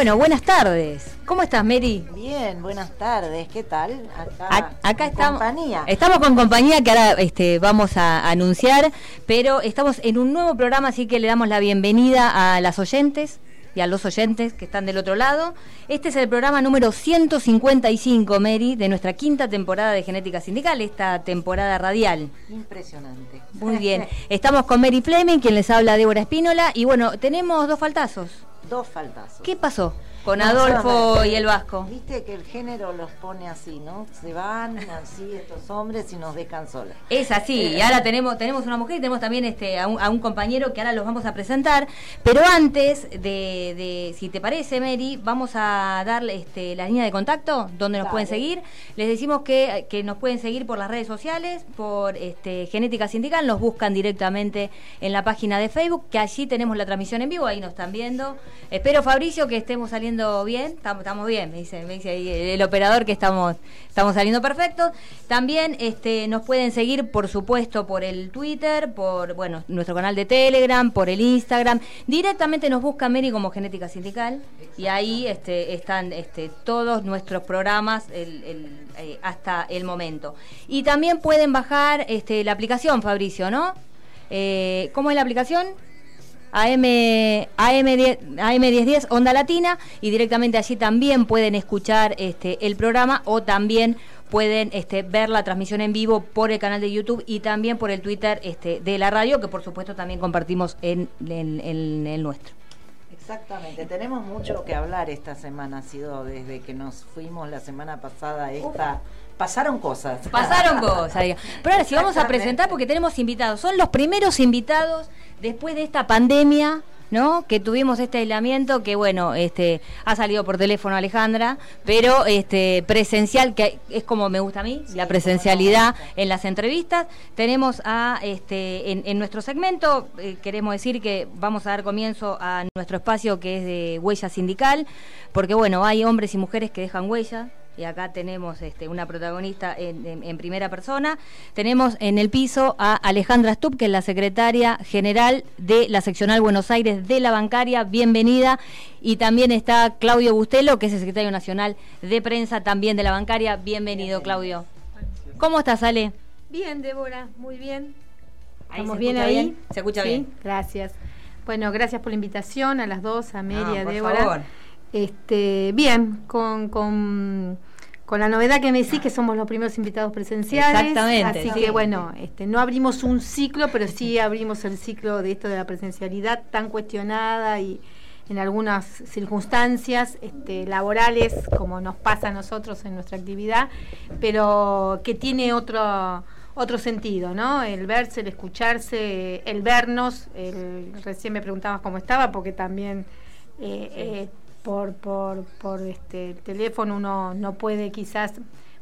Bueno, buenas tardes. ¿Cómo estás, Mary? Bien, buenas tardes. ¿Qué tal? Acá, acá estamos. Compañía. Estamos con compañía que ahora este, vamos a anunciar, pero estamos en un nuevo programa, así que le damos la bienvenida a las oyentes y a los oyentes que están del otro lado. Este es el programa número 155, Mary, de nuestra quinta temporada de Genética Sindical, esta temporada radial. Impresionante. Muy bien. Estamos con Mary Fleming, quien les habla Débora Espínola, y bueno, tenemos dos faltazos. Dos faltazos. ¿Qué pasó? Con Adolfo y el Vasco. Viste que el género los pone así, ¿no? Se van así estos hombres y nos dejan solas. Es así, y ahora tenemos, tenemos una mujer y tenemos también este, a, un, compañero que ahora los vamos a presentar. Pero antes de, si te parece, Mary, vamos a darle este, la línea de contacto donde nos pueden seguir. Les decimos que, que, nos pueden seguir por las redes sociales, por este, Genética Sindical, nos buscan directamente en la página de Facebook, que allí tenemos la transmisión en vivo, ahí nos están viendo. Espero, Fabricio, que estemos saliendo bien, estamos, bien, me dice, me dice el, operador que estamos, estamos saliendo perfecto. También este, nos pueden seguir, por supuesto, por el Twitter, por bueno, nuestro canal de Telegram, por el Instagram. Directamente nos busca Mary como Genética Sindical y ahí este, están este, todos nuestros programas eh, hasta el momento. Y también pueden bajar este, la aplicación, Fabricio, ¿no? Eh, ¿Cómo es la aplicación? AM, AM10, AM1010 Onda Latina y directamente allí también pueden escuchar este, el programa o también pueden este, ver la transmisión en vivo por el canal de YouTube y también por el Twitter este, de la radio que por supuesto también compartimos en, el nuestro. Exactamente, tenemos mucho que hablar esta semana, ha sido desde que nos fuimos la semana pasada esta... Pasaron cosas. Pasaron cosas. Pero ahora sí vamos a presentar porque tenemos invitados. Son los primeros invitados después de esta pandemia, ¿no? Que tuvimos este aislamiento, que bueno, este, ha salido por teléfono Alejandra, pero este, presencial, que es como me gusta a mí, la presencialidad en las entrevistas. Tenemos a, este, en, nuestro segmento, eh, queremos decir que vamos a dar comienzo a nuestro espacio que es de huella sindical, porque bueno, hay hombres y mujeres que dejan huella, y acá tenemos este, una protagonista en, primera persona. Tenemos en el piso a Alejandra Stubb, que es la secretaria general de la seccional Buenos Aires de la bancaria. Bienvenida. Y también está Claudio Bustelo, que es el secretario nacional de prensa también de la bancaria. Bienvenido, Claudio. ¿Cómo estás, Ale? Bien, Débora, muy bien. ¿Estamos bien ahí? ¿Se escucha bien? Gracias. Bueno, gracias por la invitación a las dos, a Mary, a Débora. Este, bien, con, con, la novedad que me decís que somos los primeros invitados presenciales. Exactamente. Así que bueno, este, no abrimos un ciclo, pero sí abrimos el ciclo de esto de la presencialidad tan cuestionada y en algunas circunstancias este, laborales, como nos pasa a nosotros en nuestra actividad, pero que tiene otro otro sentido, ¿no? El verse, el escucharse, el vernos. El, recién me preguntabas cómo estaba, porque también eh, eh, por, por, por este teléfono uno no puede quizás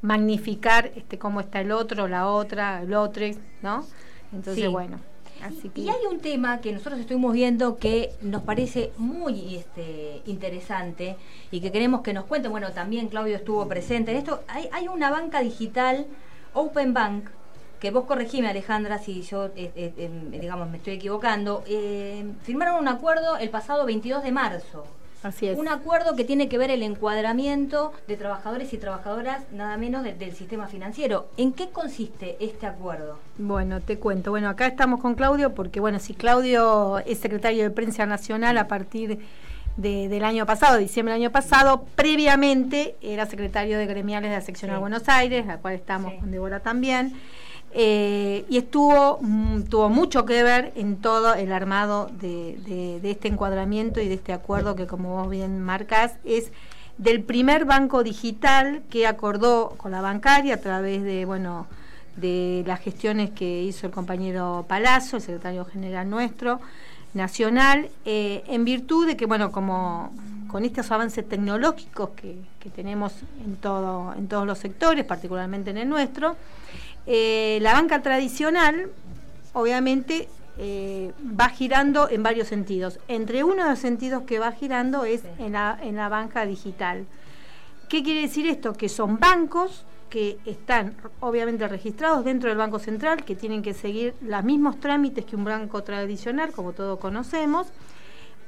magnificar este cómo está el otro, la otra, el otro, ¿no? Entonces, bueno. Así que... Y hay un tema que nosotros estuvimos viendo que nos parece muy este, interesante y que queremos que nos cuente. Bueno, también Claudio estuvo presente en esto. Hay, hay una banca digital, Open Bank, que vos corregime, Alejandra, si yo, eh, eh, em, digamos, me estoy equivocando. Eh, firmaron un acuerdo el pasado 22 de marzo. Así es. Un acuerdo que tiene que ver el encuadramiento de trabajadores y trabajadoras, nada menos del sistema financiero. ¿En qué consiste este acuerdo? Bueno, te cuento. Bueno, acá estamos con Claudio porque, bueno, si Claudio es secretario de Prensa Nacional a partir del año pasado, diciembre del año pasado, previamente era secretario de gremiales de la sección de Buenos Aires, la cual estamos con Débora también. Eh, y estuvo mm, tuvo mucho que ver en todo el armado de, este encuadramiento y de este acuerdo que como vos bien marcas es del primer banco digital que acordó con la bancaria a través de bueno de las gestiones que hizo el compañero Palazzo, el secretario general nuestro nacional, eh, en virtud de que bueno como con estos avances tecnológicos que, que tenemos en todo en todos los sectores, particularmente en el nuestro, eh, la banca tradicional, obviamente, eh, va girando en varios sentidos. Entre uno de los sentidos que va girando es en, la, en la banca digital. ¿Qué quiere decir esto? Que son bancos que están obviamente registrados dentro del Banco Central, que tienen que seguir los mismos trámites que un banco tradicional, como todos conocemos,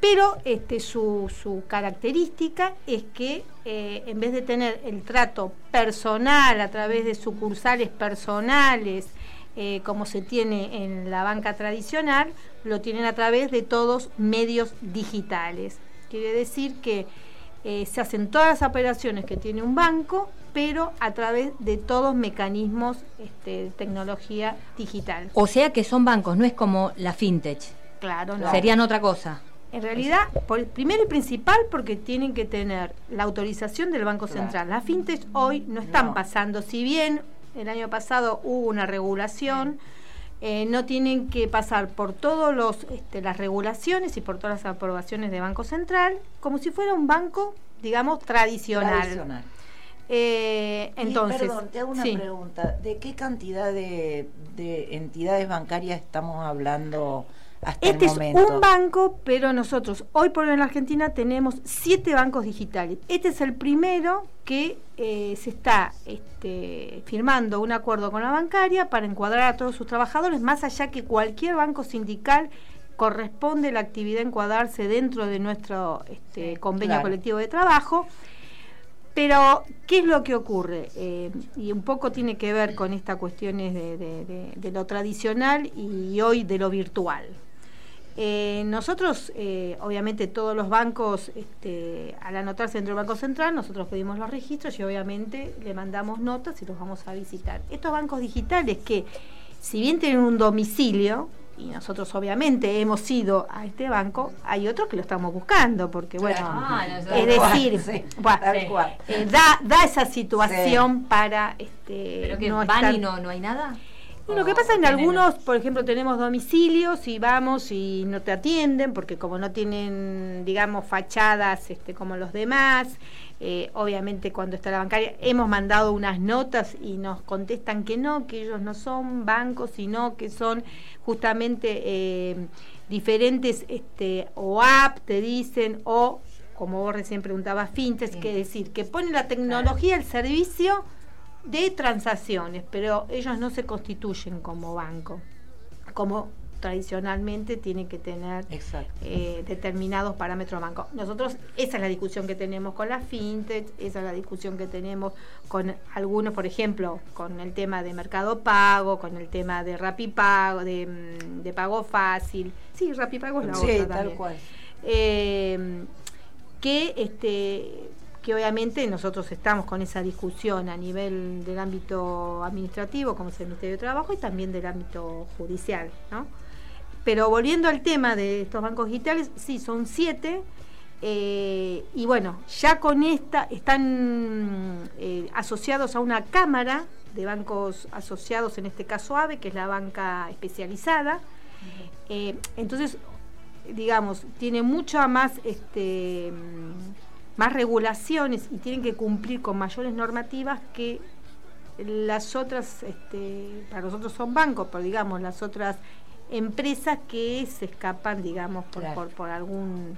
pero este, su, su característica es que eh, en vez de tener el trato personal a través de sucursales personales, eh, como se tiene en la banca tradicional, lo tienen a través de todos medios digitales. Quiere decir que eh, se hacen todas las operaciones que tiene un banco, pero a través de todos mecanismos este, de tecnología digital. O sea que son bancos, no es como la fintech. Claro, no. Serían otra cosa. En realidad, por, primero y principal, porque tienen que tener la autorización del Banco Claro. Central. Las fintech hoy no están No. pasando, si bien el año pasado hubo una regulación, eh, no tienen que pasar por todas las regulaciones y por todas las aprobaciones de Banco Central, como si fuera un banco, digamos, tradicional. Tradicional. Eh, Y, entonces, perdón, te hago una sí. pregunta. ¿De qué cantidad de, de entidades bancarias estamos hablando hasta Este el es un banco, pero nosotros hoy por hoy en la Argentina tenemos siete bancos digitales. Este es el primero que eh, se está este, firmando un acuerdo con la bancaria para encuadrar a todos sus trabajadores, más allá que cualquier banco sindical corresponde la actividad encuadrarse dentro de nuestro este, convenio claro. colectivo de trabajo. Pero, ¿qué es lo que ocurre? Eh, y un poco tiene que ver con estas cuestiones de, de- de- de lo tradicional y hoy de lo virtual. Eh, nosotros, eh, obviamente, todos los bancos, este, al anotarse dentro del Banco Central, nosotros pedimos los registros y obviamente le mandamos notas y los vamos a visitar. Estos bancos digitales que, si bien tienen un domicilio, y nosotros obviamente hemos ido a este banco, hay otros que lo estamos buscando, porque bueno, Ah, no, es decir, Sí, bueno, sí. eh, da, da esa situación para este, Pero que no van estar- y no, no hay nada. Lo que pasa en algunos, por ejemplo, tenemos domicilios y vamos y no te atienden porque como no tienen, digamos, fachadas este, como los demás, eh, obviamente cuando está la bancaria hemos mandado unas notas y nos contestan que no, que ellos no son bancos, sino que son justamente eh, diferentes este, o app, te dicen, o como vos recién preguntabas, fintech, Sí. que decir, que ponen la tecnología al servicio de transacciones, pero ellos no se constituyen como banco, como tradicionalmente tienen que tener eh, determinados parámetros banco. Nosotros, esa es la discusión que tenemos con la fintech, esa es la discusión que tenemos con algunos, por ejemplo, con el tema de mercado pago, con el tema de Rapipago, de, mm, de pago fácil. Sí, Rapipago es la Sí, otra tal también. cual. Eh, que este que obviamente nosotros estamos con esa discusión a nivel del ámbito administrativo, como es el Ministerio de Trabajo, y también del ámbito judicial, ¿no? Pero volviendo al tema de estos bancos digitales, sí, son siete. eh, y bueno, ya con esta están eh, asociados a una cámara de bancos asociados, en este caso AVE, que es la banca especializada. Eh, entonces, digamos, tiene mucha más, este, más regulaciones y tienen que cumplir con mayores normativas que las otras, este, para nosotros son bancos, pero digamos, las otras empresas que se escapan, digamos, por, Claro. por, por algún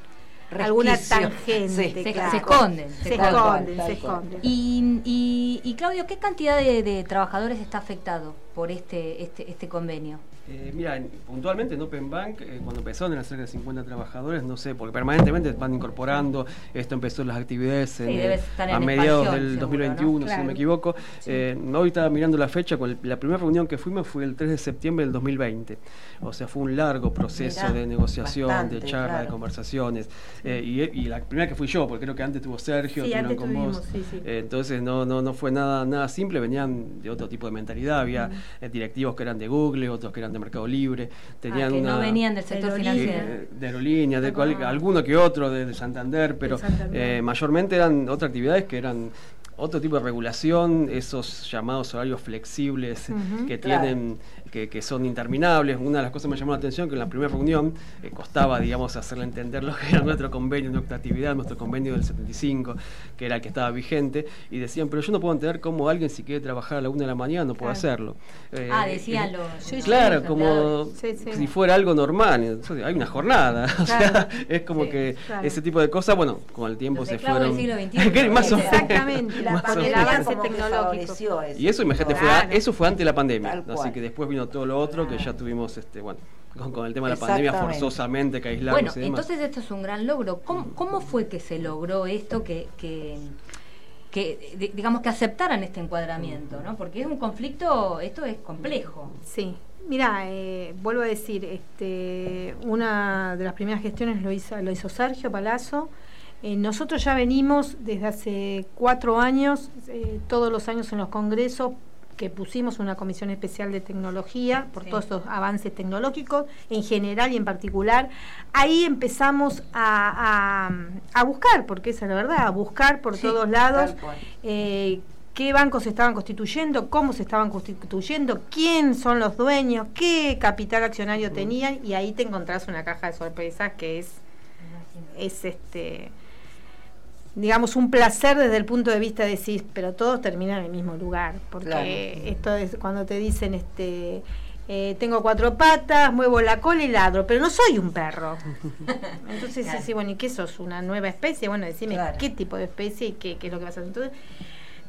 alguna tangente. Sí. Se- claro. se esconden, Se, se Tal cual, esconden, tal se esconden. Y, y, y, Claudio, ¿qué cantidad de, de trabajadores está afectado por este, este, este convenio? Eh, mira, en- puntualmente en Open Bank, eh, cuando empezaron eran cerca de 50 trabajadores, no sé, porque permanentemente van incorporando, esto empezó las actividades en, Sí, eh, debe estar en a mediados del seguro, 2021, ¿no? si no me equivoco. Eh, hoy estaba mirando la fecha, con el- la primera reunión que fuimos fue el 3 de septiembre del 2020. O sea, fue un largo proceso Mirá, de negociación, bastante, de charla, claro. de conversaciones. Eh, y, y la primera que fui yo, porque creo que antes tuvo Sergio, Sí, antes con vos. tuvimos, sí, sí. Eh, entonces no, no, no fue nada, nada simple, venían de otro tipo de mentalidad, había eh, directivos que eran de Google, otros que eran de Mercado Libre, tenían Ah, que una... no venían del sector financiero. eh, de aerolínea, de cual- Ah. alguno que otro, de, de Santander, pero Santander. eh, mayormente eran otras actividades que eran otro tipo de regulación, esos llamados horarios flexibles eh, que Claro. Que, que son interminables. Una de las cosas que me llamó la atención que en la primera reunión eh, costaba, digamos, hacerle entender lo que era nuestro convenio, nuestra actividad, nuestro convenio del 75, que era el que estaba vigente, y decían, pero yo no puedo entender cómo alguien si quiere trabajar a la una de la mañana no puede Claro. hacerlo. Eh, Ah, decían eh, los. Sí, los Claro, como Sí, sí. si fuera algo normal. Entonces, hay una jornada. O sea, es como Sí, que claro. ese tipo de cosas, bueno, con el tiempo Los se fueron. del siglo XXI. Más o menos. Exactamente. La Más el avance tecnológico. eso. Y eso, imagínate, fue, eso fue antes de la pandemia. Así que después vino todo lo otro, que ya tuvimos, este, bueno, con, el tema de la pandemia forzosamente que aislamos. Bueno, entonces esto es un gran logro. ¿Cómo, cómo fue que se logró esto que, que, que digamos que aceptaran este encuadramiento, ¿no? Porque es un conflicto, esto es complejo. Sí. Mira, eh, vuelvo a decir, este, una de las primeras gestiones lo hizo, lo hizo Sergio Palazzo. Eh, nosotros ya venimos desde hace cuatro años, eh, todos los años en los congresos, que pusimos una comisión especial de tecnología por todos estos avances tecnológicos en general y en particular. Ahí empezamos a, a, buscar, porque esa es la verdad, a buscar por todos lados eh, qué bancos se estaban constituyendo, cómo se estaban constituyendo, quién son los dueños, qué capital accionario tenían y ahí te encontrás una caja de sorpresas que es, es este digamos, un placer desde el punto de vista de decir, pero todos terminan en el mismo lugar, porque esto es cuando te dicen, este, eh, tengo cuatro patas, muevo la cola y ladro, pero no soy un perro. Entonces, sí, bueno, ¿y qué sos? ¿Una nueva especie? Bueno, decime qué tipo de especie y qué, qué, es lo que vas a hacer. Entonces,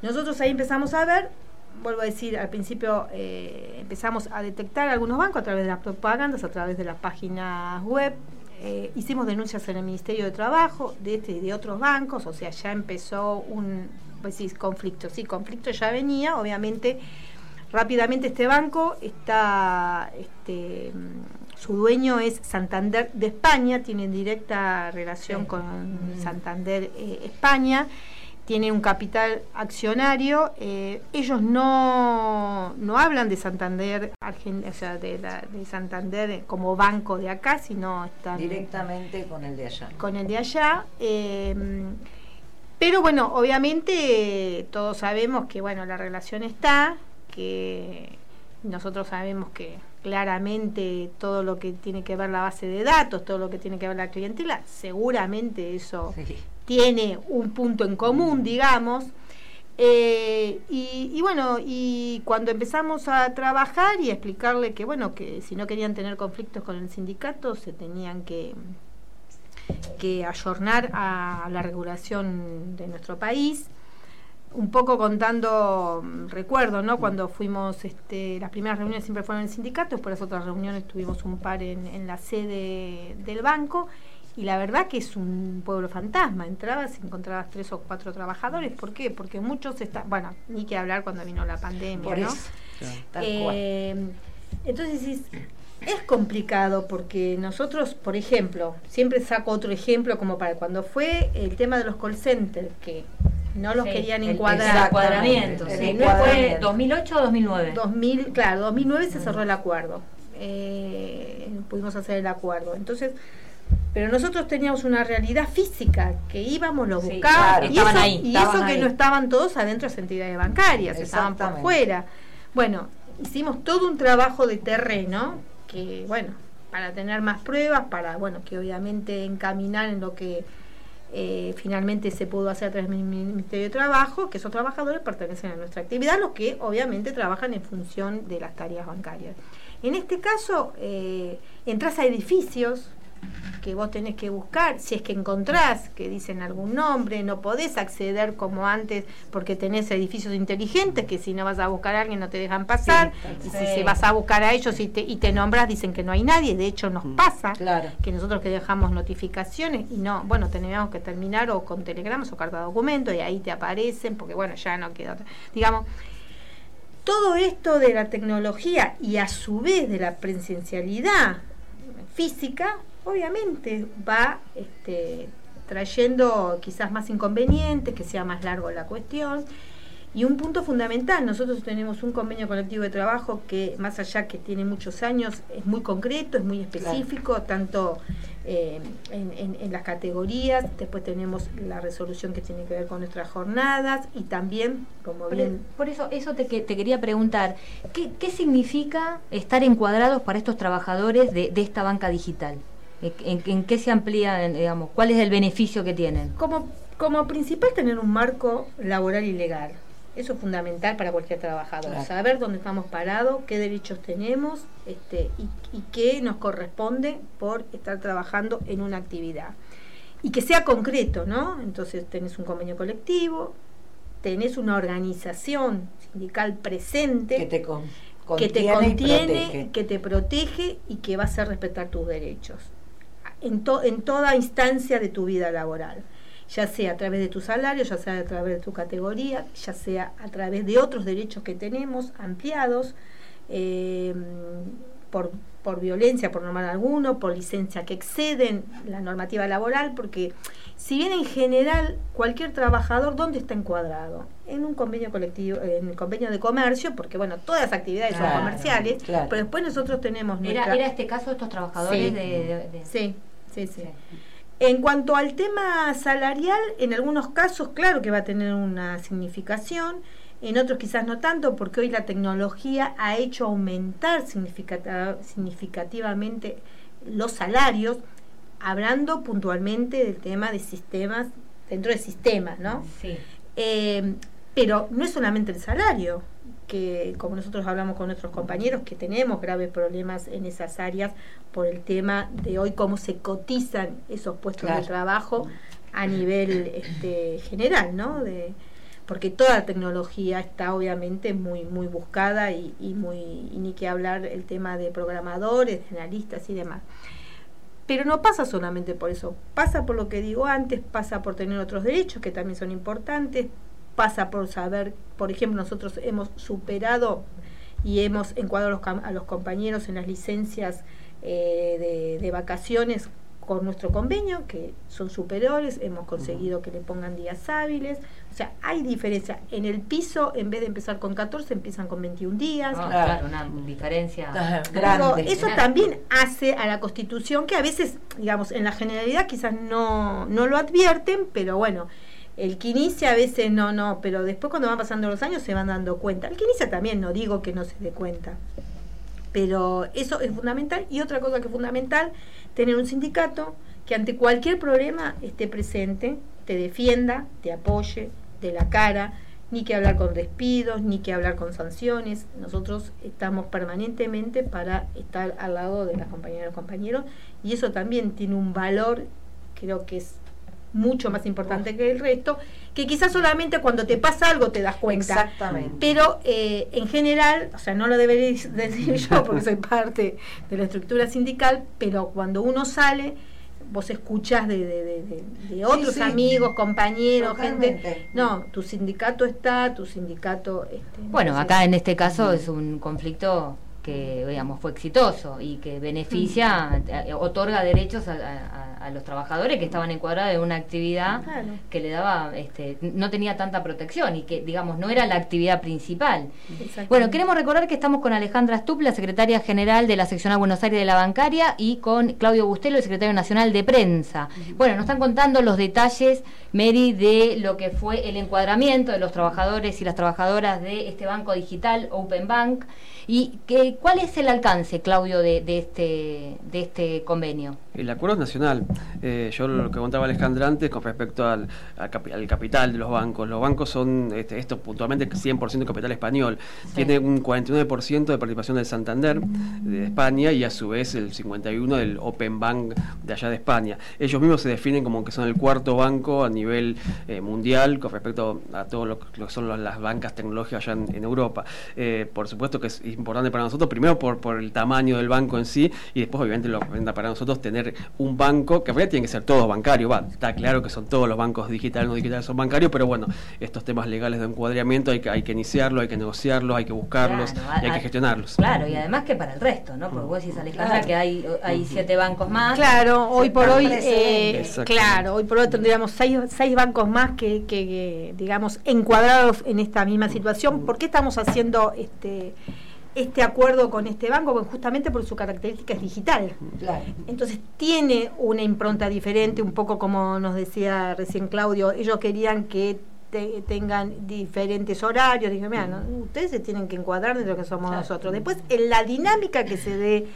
nosotros ahí empezamos a ver, vuelvo a decir, al principio eh, empezamos a detectar algunos bancos a través de las propagandas, a través de las páginas web, eh, hicimos denuncias en el Ministerio de Trabajo de este y de otros bancos, o sea, ya empezó un pues sí, conflicto. Sí, conflicto ya venía, obviamente. Rápidamente este banco está, este, su dueño es Santander de España, tiene directa relación con Santander eh, España tiene un capital accionario. Eh, ellos no, no hablan de Santander, o sea, de, Santander como banco de acá, sino están directamente con el de allá. Con el de allá. Eh, pero bueno, obviamente todos sabemos que bueno la relación está, que nosotros sabemos que claramente todo lo que tiene que ver la base de datos, todo lo que tiene que ver la clientela, seguramente eso tiene un punto en común, digamos. Eh, y, bueno, y cuando empezamos a trabajar y a explicarle que, bueno, que si no querían tener conflictos con el sindicato, se tenían que, que ayornar a la regulación de nuestro país. Un poco contando, recuerdo, ¿no? Cuando fuimos, este, las primeras reuniones siempre fueron en el sindicato, después las otras reuniones tuvimos un par en la sede del banco y la verdad que es un pueblo fantasma. Entrabas y encontrabas tres o cuatro trabajadores. ¿Por qué? Porque muchos están. Bueno, ni que hablar cuando vino la pandemia, ¿no? Eh, entonces es complicado porque nosotros, por ejemplo, siempre saco otro ejemplo como para cuando fue el tema de los call centers, que no los querían encuadrar. El encuadramiento, sí. ¿Fue 2008 o 2009? 2000, claro, 2009 se cerró el acuerdo. Eh, pudimos hacer el acuerdo. Entonces, pero nosotros teníamos una realidad física que íbamos, los buscábamos y, eso, y eso que no estaban todos adentro de las entidades bancarias, estaban por fuera. Bueno, hicimos todo un trabajo de terreno que, bueno, para tener más pruebas, para, bueno, que obviamente encaminar en lo que eh, finalmente se pudo hacer a través del Ministerio de Trabajo, que esos trabajadores pertenecen a nuestra actividad, los que obviamente trabajan en función de las tareas bancarias. En este caso, eh, entras a edificios que vos tenés que buscar, si es que encontrás que dicen algún nombre, no podés acceder como antes porque tenés edificios inteligentes que si no vas a buscar a alguien no te dejan pasar, y si, vas a buscar a ellos y te, y te nombras dicen que no hay nadie, de hecho nos mm, pasa que nosotros que dejamos notificaciones y no, bueno, teníamos que terminar o con telegramas o carta de documento y ahí te aparecen porque bueno, ya no queda, digamos, todo esto de la tecnología y a su vez de la presencialidad física obviamente va este, trayendo quizás más inconvenientes, que sea más largo la cuestión. Y un punto fundamental, nosotros tenemos un convenio colectivo de trabajo que más allá que tiene muchos años, es muy concreto, es muy específico, tanto eh, en, las categorías, después tenemos la resolución que tiene que ver con nuestras jornadas y también, como bien... Por eso, eso te, te quería preguntar, ¿qué, ¿qué, significa estar encuadrados para estos trabajadores de, de esta banca digital? ¿En, qué se amplía, digamos, cuál es el beneficio que tienen? Como, como principal tener un marco laboral y legal. Eso es fundamental para cualquier trabajador. Saber dónde estamos parados, qué derechos tenemos este, y, y qué nos corresponde por estar trabajando en una actividad. Y que sea concreto, ¿no? Entonces tenés un convenio colectivo, tenés una organización sindical presente. Que te, que te Contiene que te protege y que va a hacer respetar tus derechos en, to- en toda instancia de tu vida laboral, ya sea a través de tu salario, ya sea a través de tu categoría, ya sea a través de otros derechos que tenemos ampliados eh, por, por violencia, por normal alguno, por licencia que exceden la normativa laboral, porque si bien en general cualquier trabajador, ¿dónde está encuadrado? En un convenio colectivo, en el convenio de comercio, porque bueno, todas las actividades Claro, son comerciales, claro. pero después nosotros tenemos Era, nuestra... era este caso de estos trabajadores Sí. de, de- de- Sí, sí, sí. En cuanto al tema salarial, en algunos casos, claro que va a tener una significación, en otros quizás no tanto, porque hoy la tecnología ha hecho aumentar significativamente los salarios, hablando puntualmente del tema de sistemas, dentro de sistemas, ¿no? Sí. Eh, pero no es solamente el salario, que como nosotros hablamos con nuestros compañeros, que tenemos graves problemas en esas áreas por el tema de hoy cómo se cotizan esos puestos Claro. de trabajo a nivel este, general, ¿no? De, porque toda tecnología está obviamente muy muy buscada y, y muy y ni que hablar el tema de programadores, de analistas y demás. Pero no pasa solamente por eso, pasa por lo que digo antes, pasa por tener otros derechos que también son importantes, pasa por saber, por ejemplo, nosotros hemos superado y hemos encuadrado a los, cam- a los compañeros en las licencias eh, de, de vacaciones con nuestro convenio, que son superiores, hemos conseguido que le pongan días hábiles, o sea, hay diferencia. En el piso, en vez de empezar con 14, empiezan con 21 días. Ah, Claro. claro, una diferencia. Grande. eso Grande. también hace a la Constitución que a veces, digamos, en la generalidad quizás no, no lo advierten, pero bueno, el que inicia a veces no, no, pero después cuando van pasando los años se van dando cuenta. El que inicia también, no digo que no se dé cuenta. Pero eso es fundamental. Y otra cosa que es fundamental, tener un sindicato que ante cualquier problema esté presente, te defienda, te apoye, de la cara, ni que hablar con despidos, ni que hablar con sanciones. Nosotros estamos permanentemente para estar al lado de las compañeras y los compañeros y eso también tiene un valor, creo que es mucho más importante que el resto, que quizás solamente cuando te pasa algo te das cuenta. Exactamente. Pero eh, en general, o sea, no lo debería decir yo porque soy parte de la estructura sindical, pero cuando uno sale, vos escuchás de, de, de- de- de otros sí. amigos, compañeros, gente. No, tu sindicato está, tu sindicato... Este, Bueno, acá en este caso es un conflicto que, digamos, fue exitoso y que beneficia, eh, otorga derechos a, a- a los trabajadores que estaban encuadrados en una actividad Claro. que le daba, este, no tenía tanta protección y que, digamos, no era la actividad principal. Bueno, queremos recordar que estamos con Alejandra Stup, la secretaria general de la seccional Buenos Aires de la Bancaria, y con Claudio Bustelo, el secretario nacional de prensa. Bueno, nos están contando los detalles, Mary, de lo que fue el encuadramiento de los trabajadores y las trabajadoras de este banco digital, Open Bank, y que, cuál es el alcance, Claudio, de, este, de este convenio. El acuerdo es nacional. Eh, yo lo que contaba Alejandra antes con respecto al, al capi- al capital de los bancos. Los bancos son, este, esto puntualmente, 100% capital español. Tiene un 49% de participación del Santander de España y a su vez el 51% del Open Bank de allá de España. Ellos mismos se definen como que son el cuarto banco a nivel eh, mundial con respecto a todo lo, que lo que son los- las bancas tecnológicas allá en, en Europa. Eh, por supuesto que es importante para nosotros, primero por, por el tamaño del banco en sí y después obviamente lo representa para nosotros tener un banco que en realidad tiene que ser todos bancarios. Va, está claro que son todos los bancos digitales, no digitales son bancarios, pero bueno, estos temas legales de encuadramiento hay que, hay que iniciarlos, hay que negociarlos, hay que buscarlos Claro, y hay a- que gestionarlos. Claro, y además que para el resto, ¿no? Porque vos decís, Alejandra, Claro. que hay, hay siete bancos más. Claro, hoy por hoy, eh, claro, hoy por hoy tendríamos seis, seis bancos más que, que, que, digamos, encuadrados en esta misma situación. ¿Por qué estamos haciendo este, este acuerdo con este banco? Pues justamente por su característica es digital. Claro. Entonces tiene una impronta diferente, un poco como nos decía recién Claudio, ellos querían que te- tengan diferentes horarios, dije, mira, no, ustedes se tienen que encuadrar de lo que somos Claro. nosotros. Después, en la dinámica que se dé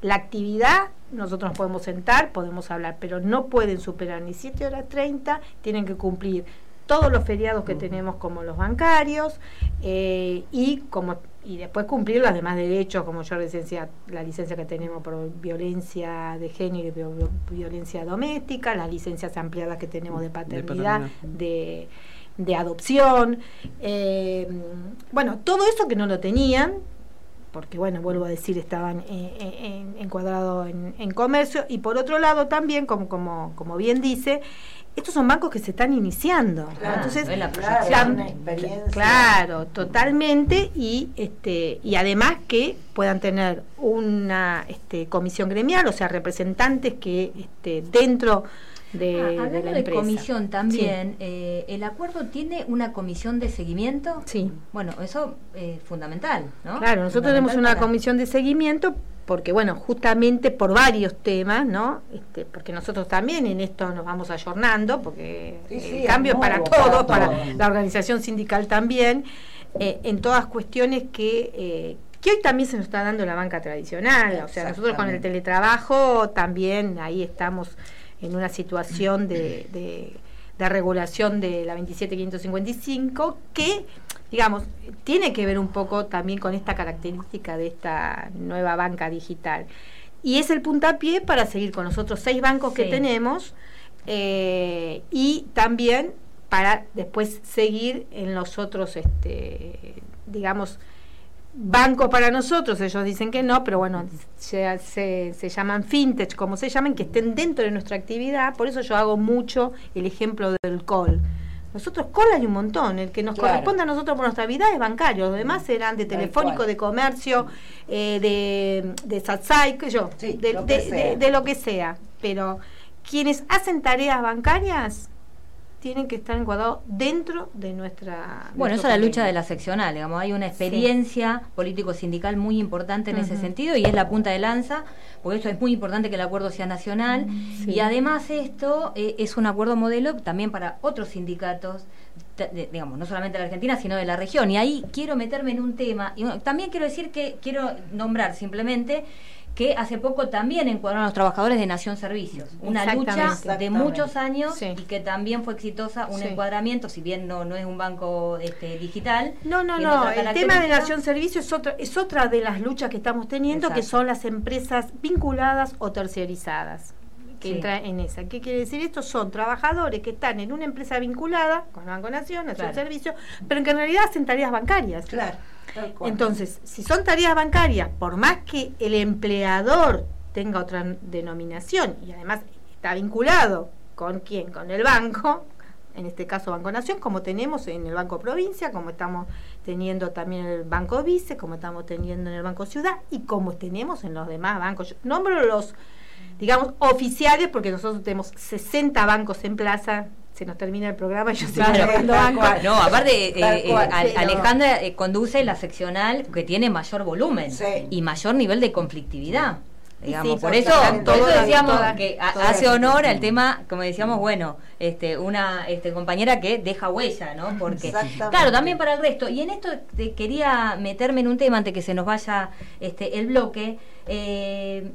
la actividad, nosotros nos podemos sentar, podemos hablar, pero no pueden superar ni 7 horas 30, tienen que cumplir todos los feriados que tenemos como los bancarios eh, y como y después cumplir los demás derechos como yo decía la licencia que tenemos por violencia de género y vi- violencia doméstica las licencias ampliadas que tenemos de paternidad paternidad. de, de adopción eh, bueno todo eso que no lo tenían porque bueno, vuelvo a decir, estaban eh, encuadrados en, comercio, y por otro lado también, como, como, como bien dice, estos son bancos que se están iniciando. Entonces, claro, totalmente, y este, y además que puedan tener una este, comisión gremial, o sea, representantes que este, dentro de, ah, hablando de, comisión también, eh, ¿el acuerdo tiene una comisión de seguimiento? Sí. Bueno, eso es fundamental, ¿no? Claro, nosotros tenemos una comisión de seguimiento porque, bueno, justamente por varios temas, ¿no? Este, porque nosotros también en esto nos vamos ayornando, porque el cambio es para todos, para, la organización sindical también, eh, en todas cuestiones que... Eh, que hoy también se nos está dando la banca tradicional, o sea, nosotros con el teletrabajo también ahí estamos en una situación de, de, regulación de la 27555 que, digamos, tiene que ver un poco también con esta característica de esta nueva banca digital. Y es el puntapié para seguir con los otros seis bancos que tenemos eh, y también para después seguir en los otros, este, digamos, banco para nosotros, ellos dicen que no, pero bueno, se, se, llaman fintech, como se llaman, que estén dentro de nuestra actividad, por eso yo hago mucho el ejemplo del call. Nosotros call hay un montón, el que nos corresponde a nosotros por nuestra vida es bancario, los demás serán de telefónico, de comercio, eh, de, de Satsai, que yo, de, de lo que sea, pero quienes hacen tareas bancarias tienen que estar encuadrados dentro de nuestra... Bueno, esa es la lucha de la seccional, digamos, hay una experiencia político-sindical muy importante en ese sentido y es la punta de lanza, porque eso es muy importante que el acuerdo sea nacional y además esto eh, es un acuerdo modelo también para otros sindicatos, digamos, no solamente de la Argentina, sino de la región. Y ahí quiero meterme en un tema, y también quiero decir que quiero nombrar simplemente que hace poco también encuadraron a los trabajadores de Nación Servicios. Una lucha de muchos años y que también fue exitosa, un encuadramiento, si bien no, no es un banco este, digital. No, no, no, el tema de Nación Servicios es, otro, es otra de las luchas que estamos teniendo, que son las empresas vinculadas o terciarizadas que entra en esa. ¿Qué quiere decir? Estos son trabajadores que están en una empresa vinculada con Banco Nación, Nación Servicios, pero que en realidad hacen tareas bancarias. Claro. Entonces, si son tareas bancarias, por más que el empleador tenga otra denominación y además está vinculado con quién, con el banco, en este caso Banco Nación, como tenemos en el Banco Provincia, como estamos teniendo también en el Banco Vice, como estamos teniendo en el Banco Ciudad y como tenemos en los demás bancos. Yo nombro los, digamos, oficiales porque nosotros tenemos 60 bancos en plaza, se nos termina el programa y yo claro, No, aparte, eh, eh, Alejandra eh, conduce la seccional que tiene mayor volumen y mayor nivel de conflictividad. Digamos, por eso, decíamos que hace honor al tema, como decíamos, bueno, este, una este, compañera que deja huella, ¿no? Porque, claro, también para el resto. Y en esto quería meterme en un tema antes que se nos vaya este, el bloque. Eh,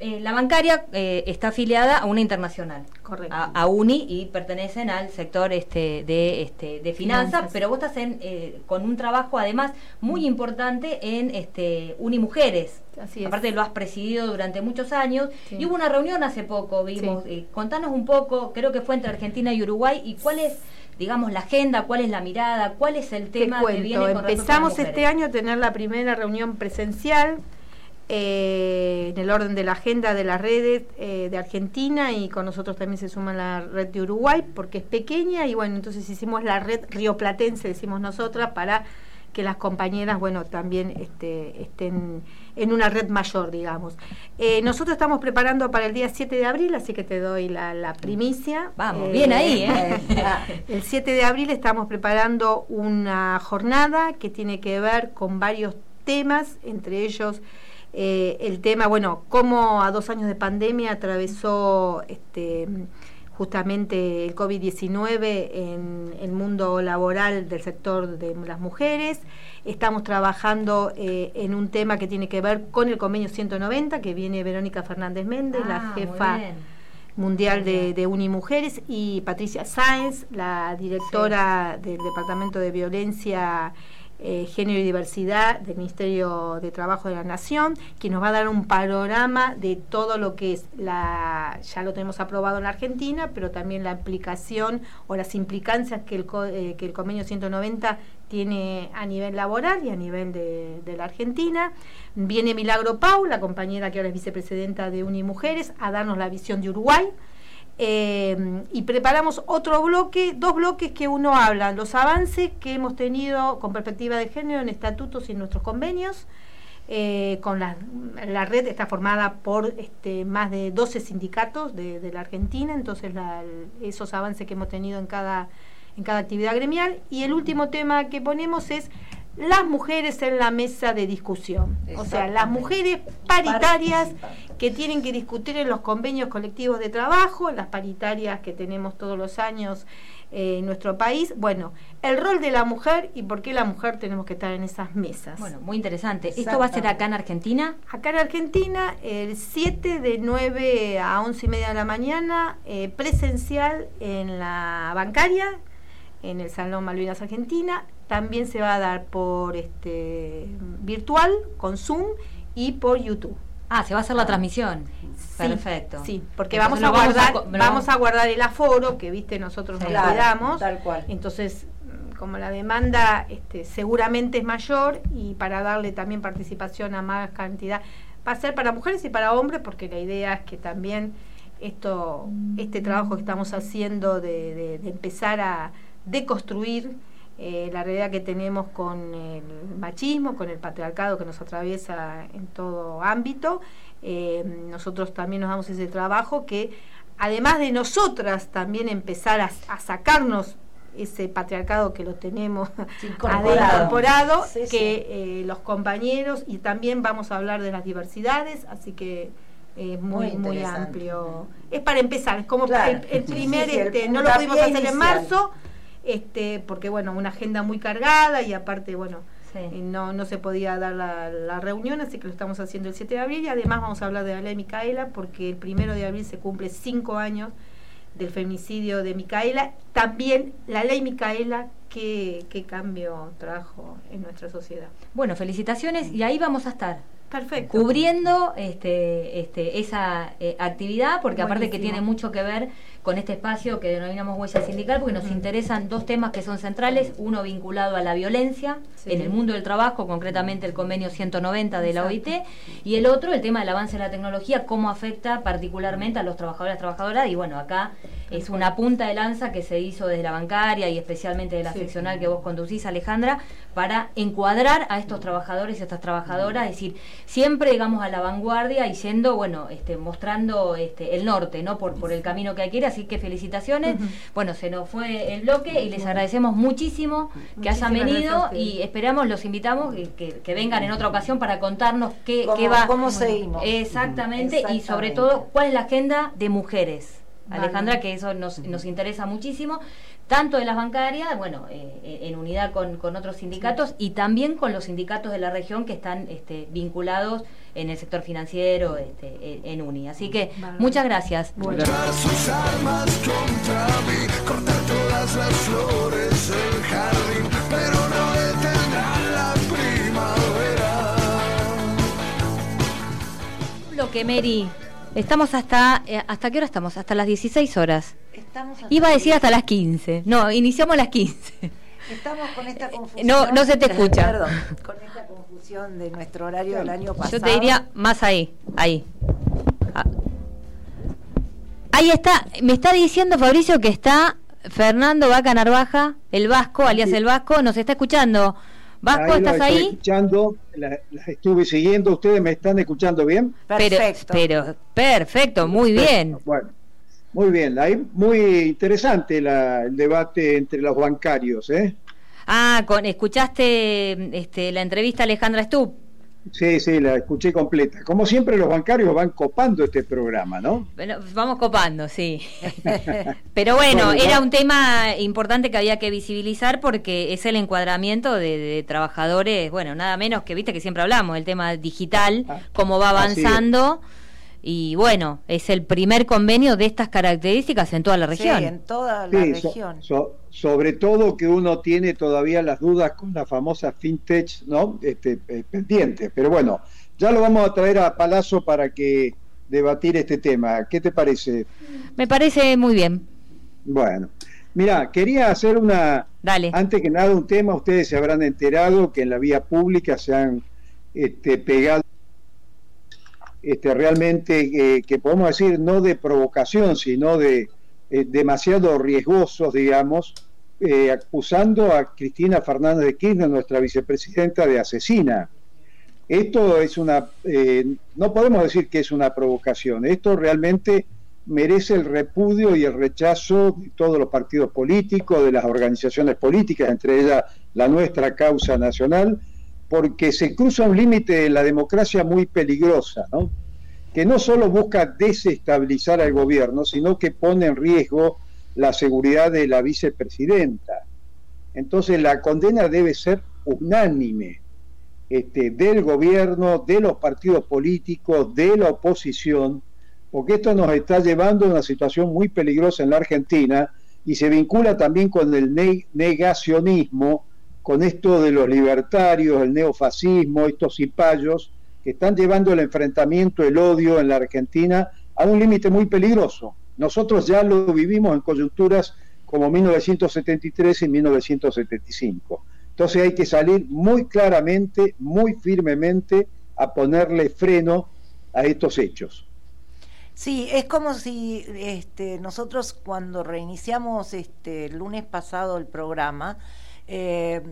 eh, la bancaria eh, está afiliada a una internacional, A, UNI y pertenecen al sector este, de, este, de finanzas, pero vos estás en, eh, con un trabajo además muy importante en este, Uni Mujeres. Aparte lo has presidido durante muchos años. Y hubo una reunión hace poco, vimos. contanos un poco, creo que fue entre Argentina y Uruguay y cuál es digamos, la agenda, cuál es la mirada, cuál es el tema que viene con Empezamos este año a tener la primera reunión presencial eh, en el orden de la agenda de las redes eh, de Argentina y con nosotros también se suma la red de Uruguay porque es pequeña y bueno, entonces hicimos la red rioplatense, decimos nosotras, para que las compañeras, bueno, también este, estén en una red mayor, digamos. Eh, nosotros estamos preparando para el día 7 de abril, así que te doy la, primicia. Vamos, bien ahí, ¿eh? el 7 de abril estamos preparando una jornada que tiene que ver con varios temas, entre ellos eh, el tema, bueno, cómo a dos años de pandemia atravesó este, justamente el COVID-19 en el mundo laboral del sector de las mujeres. Estamos trabajando eh, en un tema que tiene que ver con el convenio 190, que viene Verónica Fernández Méndez, la ah, jefa mundial de, de, Unimujeres, y Patricia Sáenz, la directora del Departamento de Violencia eh, Género y Diversidad del Ministerio de Trabajo de la Nación, que nos va a dar un panorama de todo lo que es la, ya lo tenemos aprobado en la Argentina, pero también la aplicación o las implicancias que el, eh, que el convenio 190 tiene a nivel laboral y a nivel de, de, la Argentina. Viene Milagro Pau, la compañera que ahora es vicepresidenta de Unimujeres, a darnos la visión de Uruguay. Eh, y preparamos otro bloque, dos bloques que uno habla, los avances que hemos tenido con perspectiva de género en estatutos y en nuestros convenios. Eh, con la, la, red está formada por este, más de 12 sindicatos de, la Argentina, entonces la, esos avances que hemos tenido en cada, en cada actividad gremial. Y el último tema que ponemos es las mujeres en la mesa de discusión. O sea, las mujeres paritarias que tienen que discutir en los convenios colectivos de trabajo, las paritarias que tenemos todos los años eh, en nuestro país. Bueno, el rol de la mujer y por qué la mujer tenemos que estar en esas mesas. Bueno, muy interesante. ¿Esto va a ser acá en Argentina? Acá en Argentina, el 7 de 9 a 11 y media de la mañana, eh, presencial en la bancaria, en el Salón Malvinas Argentina. También se va a dar por este virtual, con Zoom y por YouTube. Ah, se va a hacer la transmisión. Perfecto. Sí, porque vamos a guardar, vamos a, guardar el aforo que viste nosotros nos cuidamos. Tal cual. Entonces, mm, como la demanda este, seguramente es mayor y para darle también participación a más cantidad, va a ser para mujeres y para hombres, porque la idea es que también esto, este trabajo que estamos haciendo de, de empezar a deconstruir eh, la realidad que tenemos con el machismo, con el patriarcado que nos atraviesa en todo ámbito. Eh, nosotros también nos damos ese trabajo que, además de nosotras también empezar a, sacarnos ese patriarcado que lo tenemos incorporado, que eh, los compañeros, y también vamos a hablar de las diversidades, así que es muy, muy, amplio. Es para empezar, es como el, primer, este, no lo pudimos hacer en marzo este porque bueno, una agenda muy cargada y aparte, bueno, no, no se podía dar la, reunión, así que lo estamos haciendo el 7 de abril y además vamos a hablar de la ley Micaela porque el primero de abril se cumple cinco años del feminicidio de Micaela. También la ley Micaela, qué, qué cambio trajo en nuestra sociedad. Bueno, felicitaciones y ahí vamos a estar. Perfecto. Cubriendo este, este, esa eh, actividad, porque aparte que tiene mucho que ver con este espacio que denominamos huella sindical, porque nos interesan dos temas que son centrales, uno vinculado a la violencia en el mundo del trabajo, concretamente el convenio 190 de la OIT, y el otro, el tema del avance de la tecnología, cómo afecta particularmente a los trabajadores y trabajadoras, y bueno, acá es una punta de lanza que se hizo desde la bancaria y especialmente de la seccional que vos conducís, Alejandra, para encuadrar a estos trabajadores y estas trabajadoras, es decir, siempre digamos a la vanguardia y siendo, bueno, este, mostrando este, el norte, ¿no? Por, por el camino que hay que ir, así que felicitaciones. Bueno, se nos fue el bloque y les agradecemos muchísimo que hayan venido y esperamos, los invitamos que, que, vengan en otra ocasión para contarnos qué, qué va. ¿Cómo seguimos? Exactamente, y sobre todo cuál es la agenda de mujeres. Alejandra, que eso nos, nos interesa muchísimo tanto de las bancarias, bueno, eh, eh, en unidad con, con, otros sindicatos y también con los sindicatos de la región que están este, vinculados en el sector financiero este, en, UNI. Así que muchas gracias. Lo que Mary Estamos hasta, eh, ¿hasta qué hora estamos? Hasta las 16 horas. Iba a decir hasta las 15. No, iniciamos a las 15. Estamos con esta confusión. No, no se te escucha. Perdón, con de nuestro horario del año pasado. Yo te diría más ahí, ahí. Ah. Ahí está, me está diciendo Fabricio que está Fernando Vaca Narvaja, el Vasco, alias el Vasco, nos está escuchando. Vasco, ¿estás ahí? escuchando, las estuve siguiendo, ustedes me están escuchando bien. Perfecto. Pero, perfecto, muy bien. Bueno, muy bien, ahí muy interesante el debate entre los bancarios, ¿eh? Ah, con, escuchaste este, la entrevista a Alejandra Stup. Sí, sí, la escuché completa. Como siempre, los bancarios van copando este programa, ¿no? Bueno, vamos copando, sí. Pero bueno, era un tema importante que había que visibilizar porque es el encuadramiento de, trabajadores, bueno, nada menos que, viste que siempre hablamos, el tema digital, ah, cómo va avanzando. y bueno, es el primer convenio de estas características en toda la región. Sí, en toda la Sí, so- región. so- sobre todo que uno tiene todavía las dudas con la famosa fintech, ¿no? Este, eh, pendiente. Pero bueno, ya lo vamos a traer a Palazzo para que debatir este tema. ¿Qué te parece? Me parece muy bien. Bueno, mira, quería hacer una, Dale. antes que nada un tema, ustedes se habrán enterado que en la vía pública se han este, pegado este, realmente, eh, que podemos decir, no de provocación, sino de eh, demasiado riesgosos, digamos, eh, acusando a Cristina Fernández de Kirchner, nuestra vicepresidenta, de asesina. Esto es una, eh, no podemos decir que es una provocación, esto realmente merece el repudio y el rechazo de todos los partidos políticos, de las organizaciones políticas, entre ellas la nuestra causa nacional, porque se cruza un límite de la democracia muy peligrosa, ¿no? Que no solo busca desestabilizar al gobierno, sino que pone en riesgo la seguridad de la vicepresidenta. Entonces la condena debe ser unánime este, del gobierno, de los partidos políticos, de la oposición, porque esto nos está llevando a una situación muy peligrosa en la Argentina y se vincula también con el ne- negacionismo, con esto de los libertarios, el neofascismo, estos cipayos que están llevando el enfrentamiento, el odio en la Argentina a un límite muy peligroso. Nosotros ya lo vivimos en coyunturas como 1973 y 1975. Entonces hay que salir muy claramente, muy firmemente a ponerle freno a estos hechos. Sí, es como si este, nosotros cuando reiniciamos este, el lunes pasado el programa, eh,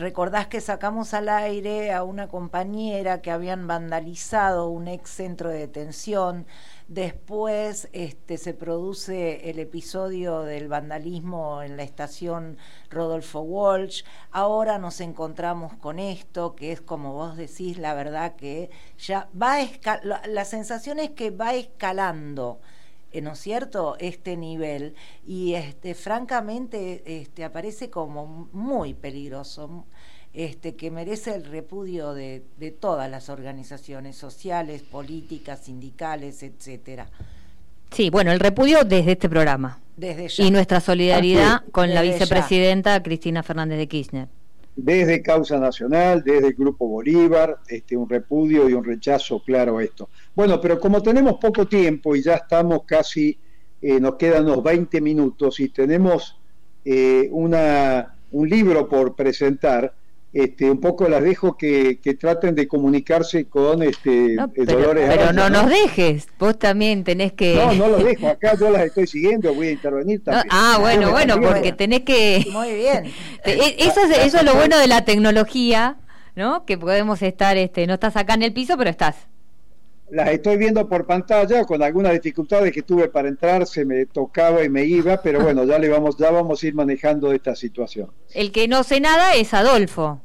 recordás que sacamos al aire a una compañera que habían vandalizado un ex centro de detención. Después este, se produce el episodio del vandalismo en la estación Rodolfo Walsh. Ahora nos encontramos con esto, que es como vos decís, la verdad que ya va la, la sensación es que va escalando. Eh, ¿No es cierto? Este nivel. Y este, francamente, este, aparece como muy peligroso este, que merece el repudio de, de todas las organizaciones sociales, políticas, sindicales, etcétera. Sí, bueno, el repudio desde este programa. Desde ya. Y nuestra solidaridad con la ya. vicepresidenta Cristina Fernández de Kirchner. Desde Causa Nacional, desde el Grupo Bolívar, este, un repudio y un rechazo claro a esto. Bueno, pero como tenemos poco tiempo y ya estamos casi, eh, nos quedan unos 20 minutos y tenemos eh, una, un libro por presentar, este, un poco las dejo que, que traten de comunicarse con este, No, pero Dolores pero Araya, no nos dejes, vos también tenés que... No, no lo dejo, acá yo las estoy siguiendo, voy a intervenir No, también. ah, bueno, bueno, también. porque tenés que... Muy bien. Eh, Eso es, eso es lo bueno de la tecnología, ¿no? Que podemos estar, este, no estás acá en el piso, pero estás. Las estoy viendo por pantalla con algunas dificultades que tuve para entrar, se me tocaba y me iba, pero bueno, ya le vamos, ya vamos a ir manejando esta situación. El que no sé nada es Adolfo.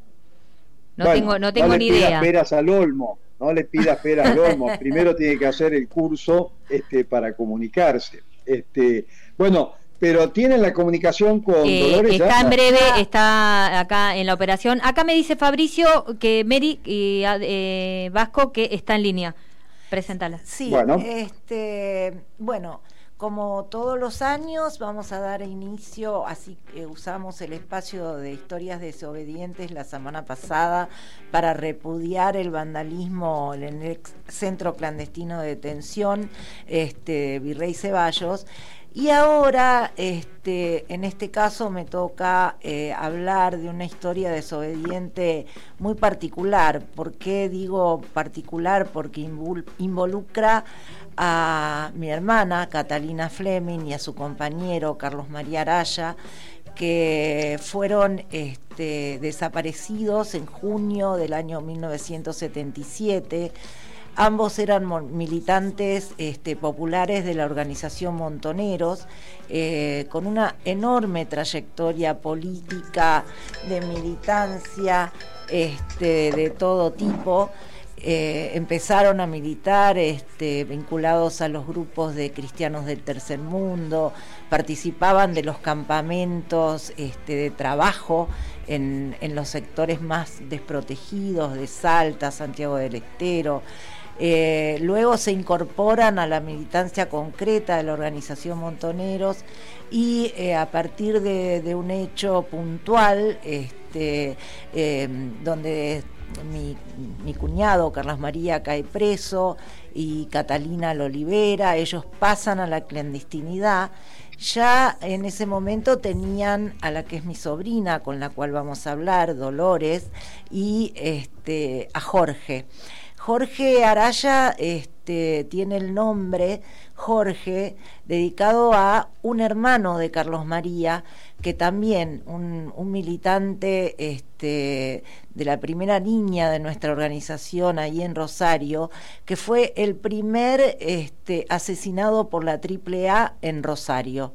No Bueno, tengo, no tengo le ni pidas idea. peras al olmo, no le pidas peras al olmo. Primero tiene que hacer el curso este, para comunicarse. Este, bueno, pero tienen la comunicación con Eh, Dolores. está en breve, está acá en la operación. Acá me dice Fabricio que Mary y eh, Vasco que está en línea. Presentala. Sí, Bueno. este, bueno, como todos los años vamos a dar inicio, así que usamos el espacio de historias desobedientes la semana pasada para repudiar el vandalismo en el ex centro clandestino de detención, este, Virrey Ceballos. Y ahora, este, en este caso, me toca eh, hablar de una historia desobediente muy particular. ¿Por qué digo particular? Porque involucra a mi hermana Catalina Fleming y a su compañero Carlos María Araya, que fueron este, desaparecidos en junio del año 1977. Ambos eran militantes este, populares de la organización Montoneros, eh, con una enorme trayectoria política, de militancia este, de todo tipo. Eh, empezaron a militar este, vinculados a los grupos de cristianos del tercer mundo, participaban de los campamentos de trabajo en los sectores más desprotegidos de Salta, Santiago del Estero, Eh, luego se incorporan a la militancia concreta de la organización Montoneros y eh, a partir de, un hecho puntual, este, donde mi, mi, cuñado Carlos María cae preso y Catalina lo libera, ellos pasan a la clandestinidad ya en ese momento tenían a la que es mi sobrina, con la cual vamos a hablar, Dolores, y este, a Jorge. Jorge Araya este, tiene el nombre Jorge dedicado a un hermano de Carlos María, que también un, militante este, de la primera línea de nuestra organización ahí en Rosario, que fue el primer este, asesinado por la AAA en Rosario.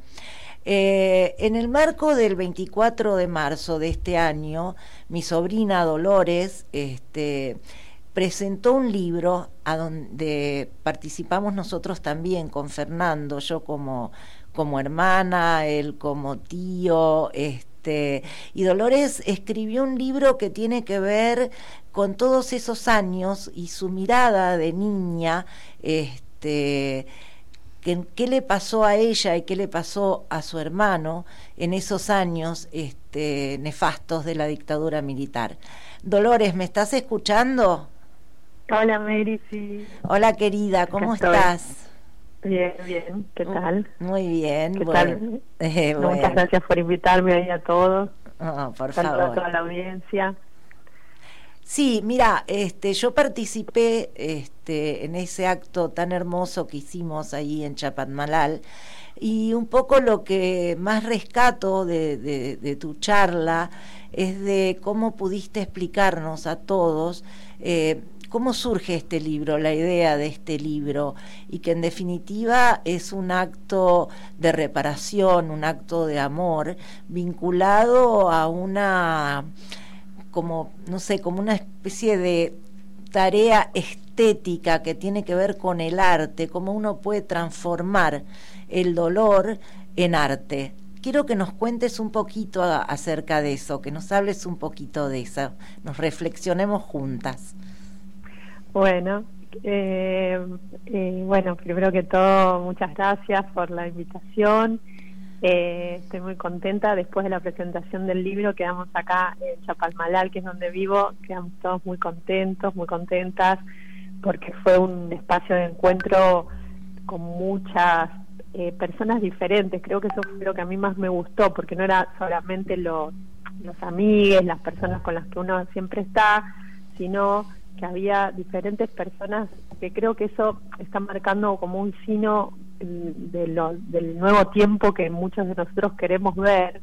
Eh, en el marco del 24 de marzo de este año, mi sobrina Dolores este, presentó un libro a donde participamos nosotros también con Fernando, yo como, como hermana, él como tío, este, y Dolores escribió un libro que tiene que ver con todos esos años y su mirada de niña, este, qué le pasó a ella y qué le pasó a su hermano en esos años este, nefastos de la dictadura militar. Dolores, ¿me estás escuchando? Hola Mary, sí. Hola querida, ¿cómo estás? Bien, bien, ¿qué tal? Muy bien, ¿Qué tal? Eh, Muchas gracias por invitarme ahí a todos. Oh, por favor. A toda la audiencia. Sí, mira, este, yo participé este, en ese acto tan hermoso que hicimos ahí en Chapadmalal y un poco lo que más rescato de, de tu charla es de cómo pudiste explicarnos a todos eh, ¿Cómo surge este libro, la idea de este libro? Y que en definitiva es un acto de reparación, un acto de amor, vinculado a una, como, no sé, como una especie de tarea estética que tiene que ver con el arte, cómo uno puede transformar el dolor en arte. Quiero que nos cuentes un poquito acerca de eso, que nos hables un poquito de eso, nos reflexionemos juntas. Bueno, eh, eh, bueno, primero que todo, muchas gracias por la invitación. Eh, estoy muy contenta. Después de la presentación del libro, quedamos acá en Chapalmalal, que es donde vivo, quedamos todos muy contentos, muy contentas, porque fue un espacio de encuentro con muchas eh, personas diferentes. Creo que eso fue lo que a mí más me gustó, porque no era solamente los, los amigos, las personas con las que uno siempre está, sino que había diferentes personas, que creo que eso está marcando como un signo mm, de lo, del nuevo tiempo que muchos de nosotros queremos ver,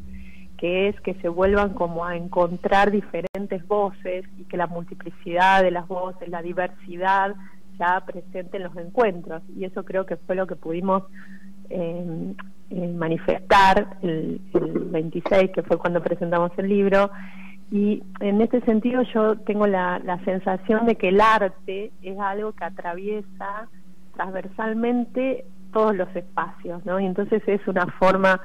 que es que se vuelvan como a encontrar diferentes voces y que la multiplicidad de las voces, la diversidad ya presente en los encuentros. Y eso creo que fue lo que pudimos eh, eh, manifestar el, el 26, que fue cuando presentamos el libro, y en este sentido yo tengo la, sensación de que el arte es algo que atraviesa transversalmente todos los espacios, ¿no? Y entonces es una forma,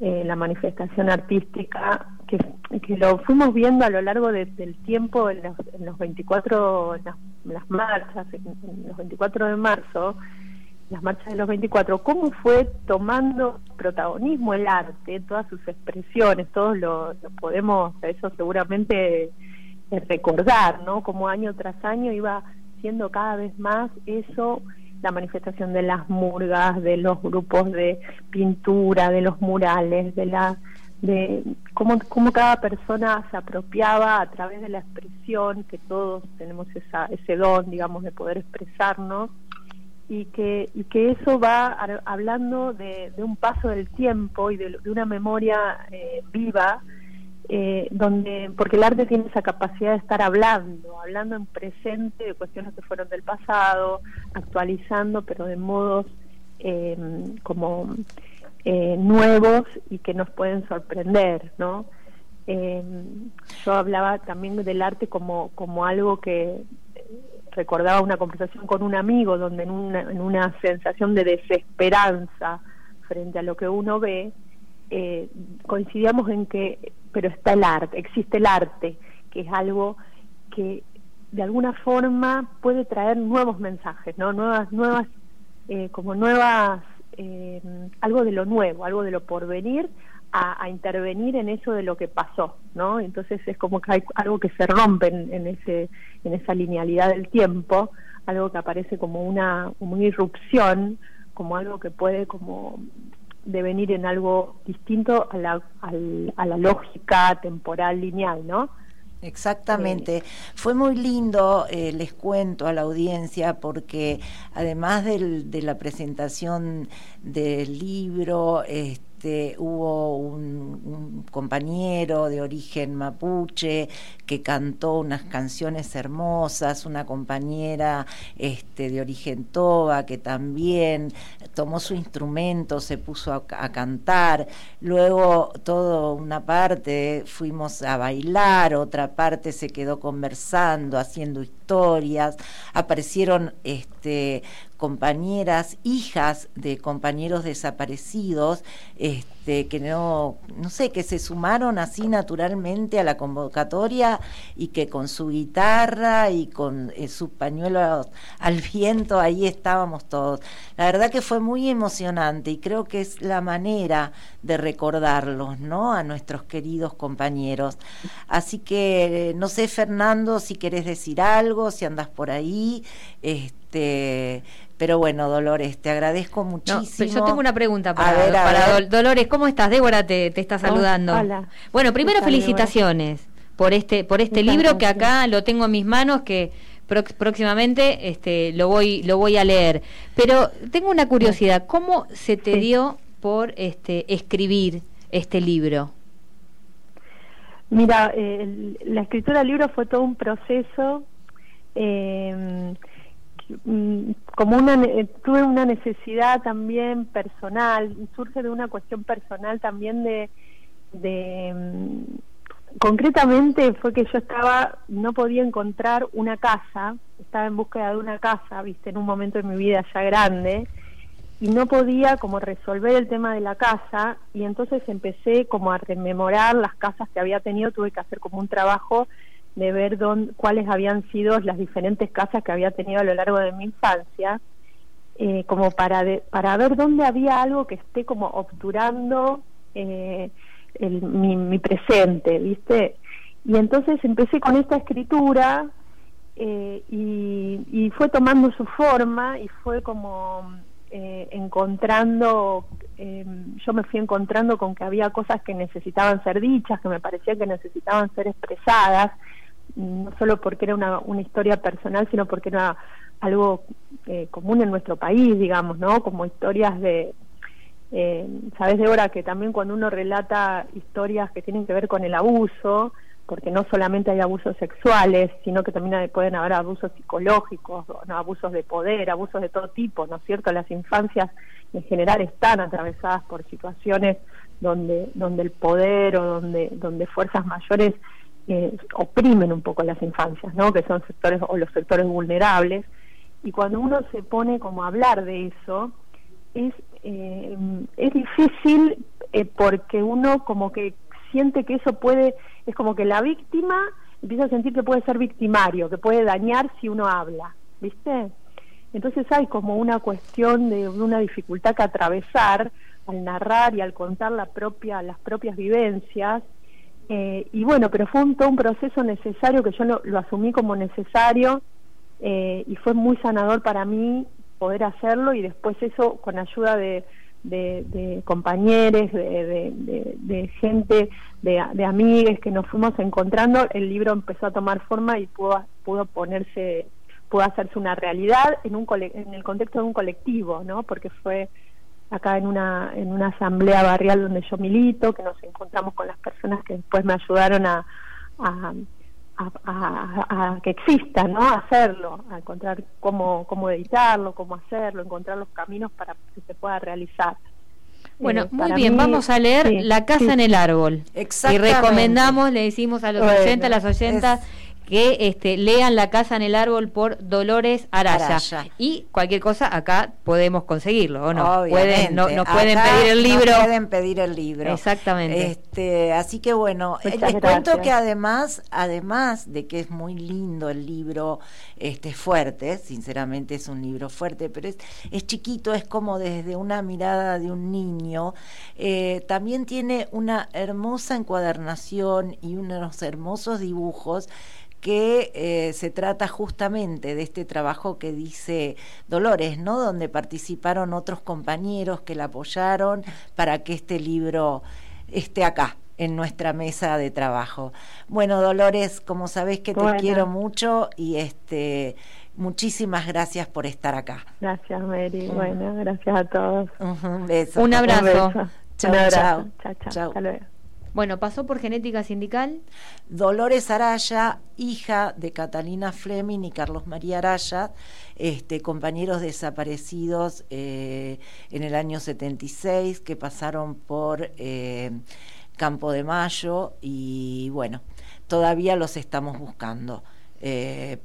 eh, la manifestación artística, que, que, lo fuimos viendo a lo largo del tiempo en los, en los 24, las, las marchas, en los 24 de marzo, las marchas de los 24, cómo fue tomando protagonismo el arte, todas sus expresiones, todos lo, podemos, eso seguramente eh, recordar, ¿no? Como año tras año iba siendo cada vez más eso la manifestación de las murgas, de los grupos de pintura, de los murales, de la de cómo, cómo cada persona se apropiaba a través de la expresión, que todos tenemos esa, ese don, digamos, de poder expresarnos, y que, y que eso va hablando de, un paso del tiempo y de, una memoria eh, viva, eh, donde porque el arte tiene esa capacidad de estar hablando, hablando en presente de cuestiones que fueron del pasado, actualizando, pero de modos eh, como nuevos y que nos pueden sorprender, ¿no? yo hablaba también del arte como, como algo que recordaba una conversación con un amigo donde en una, en una sensación de desesperanza frente a lo que uno ve, eh, coincidíamos en que, pero está el arte, existe el arte, que es algo que de alguna forma puede traer nuevos mensajes, ¿no? Nuevas, nuevas, eh, como nuevas, eh, algo de lo nuevo, algo de lo porvenir, a, a, intervenir en eso de lo que pasó, ¿no? Entonces es como que hay algo que se rompe en, en ese, en esa linealidad del tiempo, algo que aparece como una, como una irrupción, como algo que puede como devenir en algo distinto a la, a la lógica temporal lineal, ¿no? Exactamente. Fue muy lindo, eh, les cuento a la audiencia, porque además del, de la presentación del libro, este, este, hubo un, compañero de origen mapuche que cantó unas canciones hermosas, una compañera este, de origen toba que también tomó su instrumento, se puso a, cantar, luego toda una parte fuimos a bailar, otra parte se quedó conversando, haciendo historias, aparecieron este, compañeras, hijas de compañeros desaparecidos, este, que no, no sé, que se sumaron así naturalmente a la convocatoria y que con su guitarra y con eh, sus pañuelos al viento ahí estábamos todos. La verdad que fue muy emocionante y creo que es la manera de recordarlos, ¿no? A nuestros queridos compañeros. Así que, no sé, Fernando, si querés decir algo, si andas por ahí, este pero bueno, Dolores, te agradezco muchísimo. yo tengo una pregunta para, Dolores. ¿Cómo estás? Débora te, te está saludando. hola. Bueno, primero felicitaciones por este por este libro que acá lo tengo en mis manos que próximamente este lo voy lo voy a leer. Pero tengo una curiosidad, ¿cómo se te dio por este escribir este libro? Mira, eh, la escritura del libro fue todo un proceso eh, como una eh, tuve una necesidad también personal surge de una cuestión personal también de de mm, concretamente fue que yo estaba no podía encontrar una casa estaba en búsqueda de una casa viste en un momento de mi vida ya grande y no podía como resolver el tema de la casa y entonces empecé como a rememorar las casas que había tenido tuve que hacer como un trabajo de ver dónde, cuáles habían sido las diferentes casas que había tenido a lo largo de mi infancia, eh, como para, para ver dónde había algo que esté como obturando eh, el, mi, mi, presente, ¿viste? Y entonces empecé con esta escritura eh, y, y, fue tomando su forma y fue como encontrando, yo me fui encontrando con que había cosas que necesitaban ser dichas, que me parecía que necesitaban ser expresadas no solo porque era una, una historia personal, sino porque era algo eh, común en nuestro país, digamos, ¿no? Como historias de, eh, sabes, Débora, que también cuando uno relata historias que tienen que ver con el abuso, porque no solamente hay abusos sexuales, sino que también pueden haber abusos psicológicos, ¿no? abusos de poder, abusos de todo tipo, ¿no es cierto? Las infancias en general están atravesadas por situaciones donde, donde el poder o donde, donde fuerzas mayores eh, oprimen un poco las infancias, ¿no? que son sectores o los sectores vulnerables. Y cuando uno se pone como a hablar de eso, es, eh, es difícil eh, porque uno como que siente que eso puede, es como que la víctima empieza a sentir que puede ser victimario, que puede dañar si uno habla, ¿viste? Entonces hay como una cuestión de una dificultad que atravesar al narrar y al contar la propia, las propias vivencias eh, y bueno, pero fue un, todo un proceso necesario que yo lo, asumí como necesario eh, y fue muy sanador para mí poder hacerlo y después eso con ayuda de, de, compañeros, de, de, gente, de, de amigues que nos fuimos encontrando, el libro empezó a tomar forma y pudo, pudo ponerse, pudo hacerse una realidad en, un, en el contexto de un colectivo, ¿no? Porque fue acá en una, en una asamblea barrial donde yo milito, que nos encontramos con las personas que después me ayudaron a, a, a, que exista, ¿no? A hacerlo, a encontrar cómo, cómo editarlo, cómo hacerlo, encontrar los caminos para que se pueda realizar. Bueno, eh, muy bien, vamos a leer La casa en el árbol. Y recomendamos, le decimos a los oyentes, a las oyentas, que este, lean La Casa en el Árbol por Dolores Araya. Y cualquier cosa acá podemos conseguirlo, ¿o no? Pueden, no nos pueden pedir el libro. pueden pedir el libro. Exactamente. Este, así que bueno, eh, les cuento que además, además de que es muy lindo el libro, este fuerte, sinceramente es un libro fuerte, pero es, es chiquito, es como desde una mirada de un niño. Eh, también tiene una hermosa encuadernación y unos hermosos dibujos que eh, se trata justamente de este trabajo que dice Dolores, ¿no? Donde participaron otros compañeros que la apoyaron para que este libro esté acá en nuestra mesa de trabajo. Bueno, Dolores, como sabés que te quiero mucho y este muchísimas gracias por estar acá. Gracias, Mary. Bueno, gracias a todos. Un, beso. Un abrazo. Chao, chao. Chao, chao. Hasta luego. Bueno, pasó por genética sindical. Dolores Araya, hija de Catalina Fleming y Carlos María Araya, este, compañeros desaparecidos eh, en el año 76 que pasaron por eh, Campo de Mayo y bueno, todavía los estamos buscando. Eh,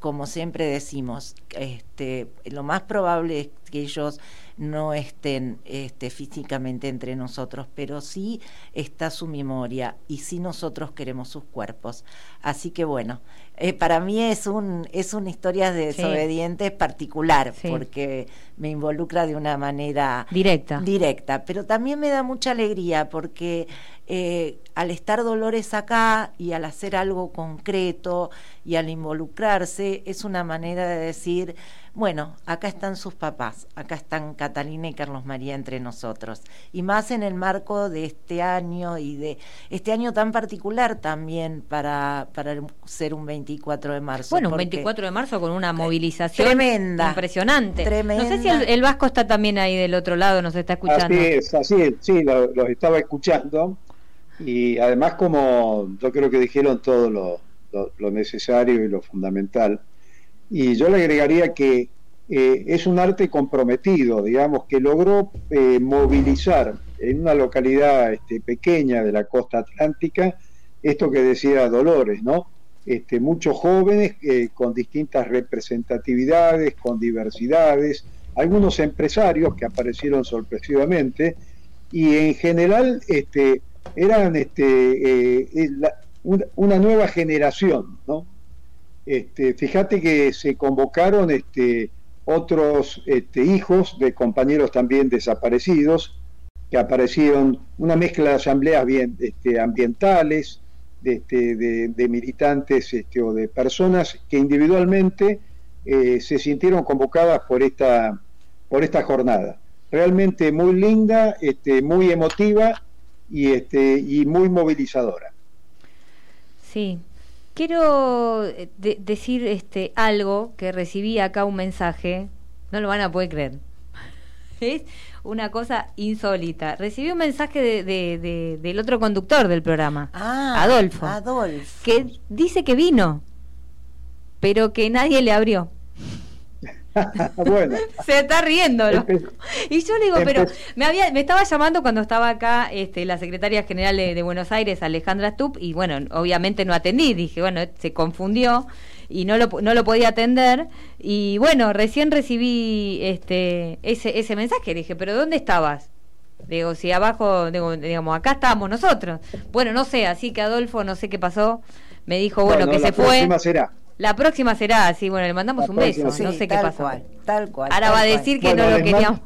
como siempre decimos, este, lo más probable es que ellos no estén este, físicamente entre nosotros, pero sí está su memoria y sí nosotros queremos sus cuerpos. Así que bueno, eh, para mí es un es una historia de desobedientes particular porque me involucra de una manera directa. Directa, pero también me da mucha alegría porque eh, al estar Dolores acá y al hacer algo concreto y al involucrarse es una manera de decir bueno, acá están sus papás, acá están Catalina y Carlos María entre nosotros. Y más en el marco de este año y de este año tan particular también para, para ser un 24 de marzo. Bueno, un 24 de marzo con una movilización tremenda, impresionante. Tremenda. No sé si el, Vasco está también ahí del otro lado, nos está escuchando. Así es, así es, sí, los estaba escuchando. Y además, como yo creo que dijeron todo lo necesario y lo fundamental, y yo le agregaría que eh, es un arte comprometido, digamos, que logró eh, movilizar en una localidad este, pequeña de la costa atlántica esto que decía Dolores, ¿no? Este, muchos jóvenes eh, con distintas representatividades, con diversidades, algunos empresarios que aparecieron sorpresivamente y en general este, eran este, una nueva generación, ¿no? Este, fíjate que se convocaron este, otros este, hijos de compañeros también desaparecidos, que aparecieron una mezcla de asambleas bien, este, ambientales, de, este, de, militantes este, o de personas que individualmente eh, se sintieron convocadas por esta, por esta jornada. Realmente muy linda, este, muy emotiva y, y muy movilizadora. Sí, Quiero eh, decir este algo que recibí acá un mensaje, no lo van a poder creer. Es una cosa insólita. Recibí un mensaje de, del otro conductor del programa, ah, Adolfo, Adolfo, que dice que vino, pero que nadie le abrió. bueno. Se está riendo. Y yo le digo, pero me había, me estaba llamando cuando estaba acá este, la secretaria general de, Buenos Aires, Alejandra Stup, y bueno, obviamente no atendí, dije, bueno, se confundió y no lo, no lo podía atender. Y bueno, recién recibí este ese, ese mensaje, dije, pero ¿dónde estabas? Digo, si abajo, digo, digamos, acá estábamos nosotros. Bueno, no sé, así que Adolfo, no sé qué pasó, me dijo, bueno, que se fue. Será. La próxima será así, bueno, le mandamos un beso, no sé qué pasó. tal cual. Ahora va a decir que no lo queríamos.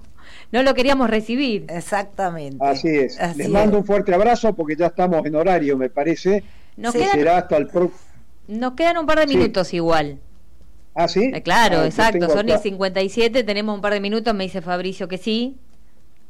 No lo queríamos recibir. Exactamente. Así es. Les mando un fuerte abrazo porque ya estamos en horario, me parece. Nos quedan, será hasta el Nos quedan un par de minutos igual. Ah, sí. Eh, claro, ah, exacto. Son y 57, tenemos un par de minutos, me dice Fabricio que sí.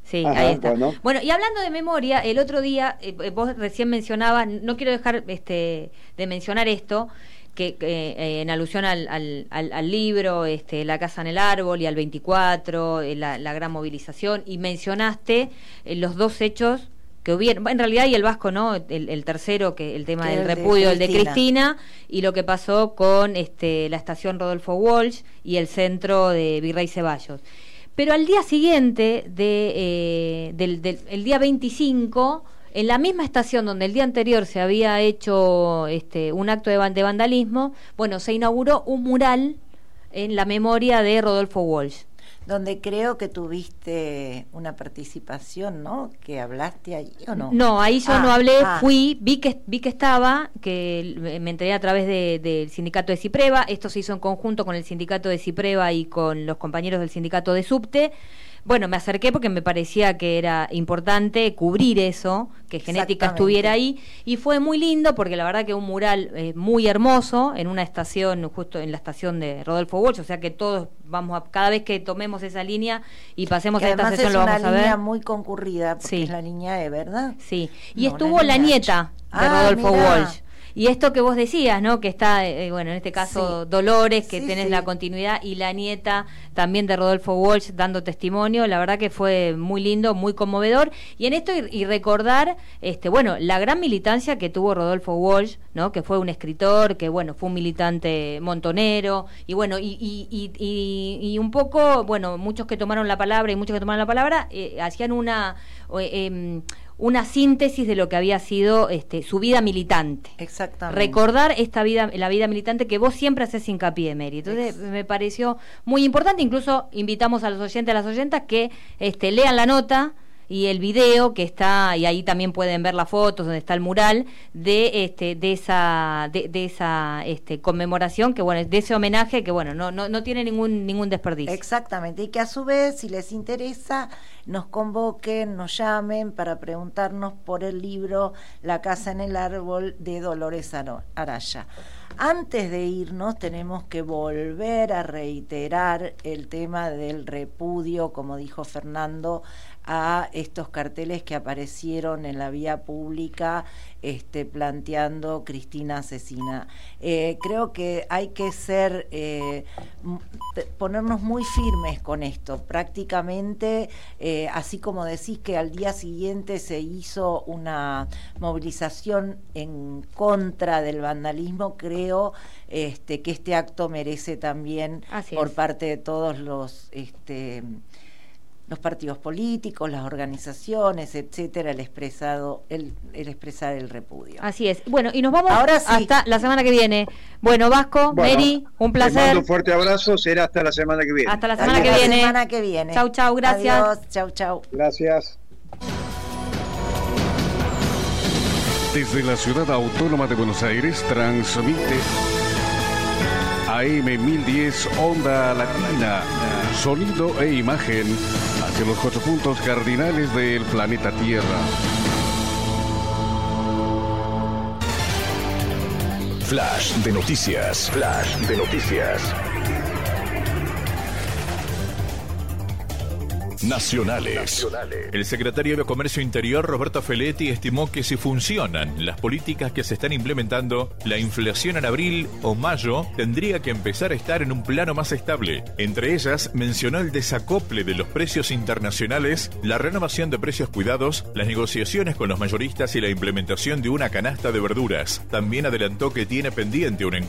Sí, ahí está. Bueno. y hablando de memoria, el otro día, eh, vos recién mencionabas, no quiero dejar este, de mencionar esto, que eh, en alusión al, al, libro, este, La Casa en el Árbol y al 24, eh, la, gran movilización, y mencionaste eh, los dos hechos que hubieron, en realidad y el Vasco, ¿no? El, tercero, que el tema del repudio, el de Cristina, y lo que pasó con este, la estación Rodolfo Walsh y el centro de Virrey Ceballos. Pero al día siguiente, de, del, del el día 25, en la misma estación donde el día anterior se había hecho este, un acto de, de vandalismo, bueno, se inauguró un mural en la memoria de Rodolfo Walsh donde creo que tuviste una participación, ¿no? Que hablaste ahí o no. No, ahí yo no ah, hablé, ah. fui, vi que vi que estaba, que me enteré a través del sindicato de Cipreva, esto se hizo en conjunto con el sindicato de Cipreva y con los compañeros del sindicato de Subte bueno, me acerqué porque me parecía que era importante cubrir eso, que genética estuviera ahí, y fue muy lindo porque la verdad que un mural eh, muy hermoso en una estación, justo en la estación de Rodolfo Walsh, o sea que todos vamos a, cada vez que tomemos esa línea y pasemos a esta sesión lo vamos a ver. Es una línea muy concurrida, porque es la línea E, ¿verdad? Sí, y estuvo la, nieta de ah, Rodolfo Walsh y esto que vos decías, ¿no? Que está, eh, bueno, en este caso Dolores, que tenés la continuidad, y la nieta también de Rodolfo Walsh dando testimonio, la verdad que fue muy lindo, muy conmovedor. Y en esto, y, recordar, este, bueno, la gran militancia que tuvo Rodolfo Walsh, ¿no? Que fue un escritor, que, bueno, fue un militante montonero, y bueno, y, y, y un poco, bueno, muchos que tomaron la palabra y muchos que tomaron la palabra, eh, hacían una... Eh, una síntesis de lo que había sido este, su vida militante. Exactamente. Recordar esta vida, la vida militante que vos siempre haces hincapié, Mary. Entonces me pareció muy importante. Incluso invitamos a los oyentes, a las oyentas que este, lean la nota y el video que está y ahí también pueden ver las fotos donde está el mural de este de esa de, esa este conmemoración que bueno de ese homenaje que bueno no no, no tiene ningún ningún desperdicio. Exactamente y que a su vez si les interesa nos convoquen nos llamen para preguntarnos por el libro La casa en el árbol de Dolores Araya antes de irnos tenemos que volver a reiterar el tema del repudio, como dijo Fernando, a estos carteles que aparecieron en la vía pública este, planteando Cristina asesina. Eh, creo que hay que ser, eh, ponernos muy firmes con esto. Prácticamente, eh, así como decís que al día siguiente se hizo una movilización en contra del vandalismo, creo este, que este acto merece también por parte de todos los... Este, los partidos políticos, las organizaciones, etcétera, el expresado, el, el, expresar el repudio. Así es. Bueno, y nos vamos Ahora hasta la semana que viene. Bueno, Vasco, Mary, un placer. un fuerte abrazo, será hasta la semana que viene. Hasta la semana, que, viene. La semana que viene. Chau, chau, gracias. Adiós, chau, chau. Gracias. Desde la ciudad autónoma de Buenos Aires transmite AM 1010 Onda Latina, sonido e imagen hacia los cuatro puntos cardinales del planeta Tierra. Flash de noticias. Flash de noticias. Nacionales. El secretario de Comercio Interior, Roberto Feletti, estimó que si funcionan las políticas que se están implementando, la inflación en abril o mayo tendría que empezar a estar en un plano más estable. Entre ellas, mencionó el desacople de los precios internacionales, la renovación de precios cuidados, las negociaciones con los mayoristas y la implementación de una canasta de verduras. También adelantó que tiene pendiente un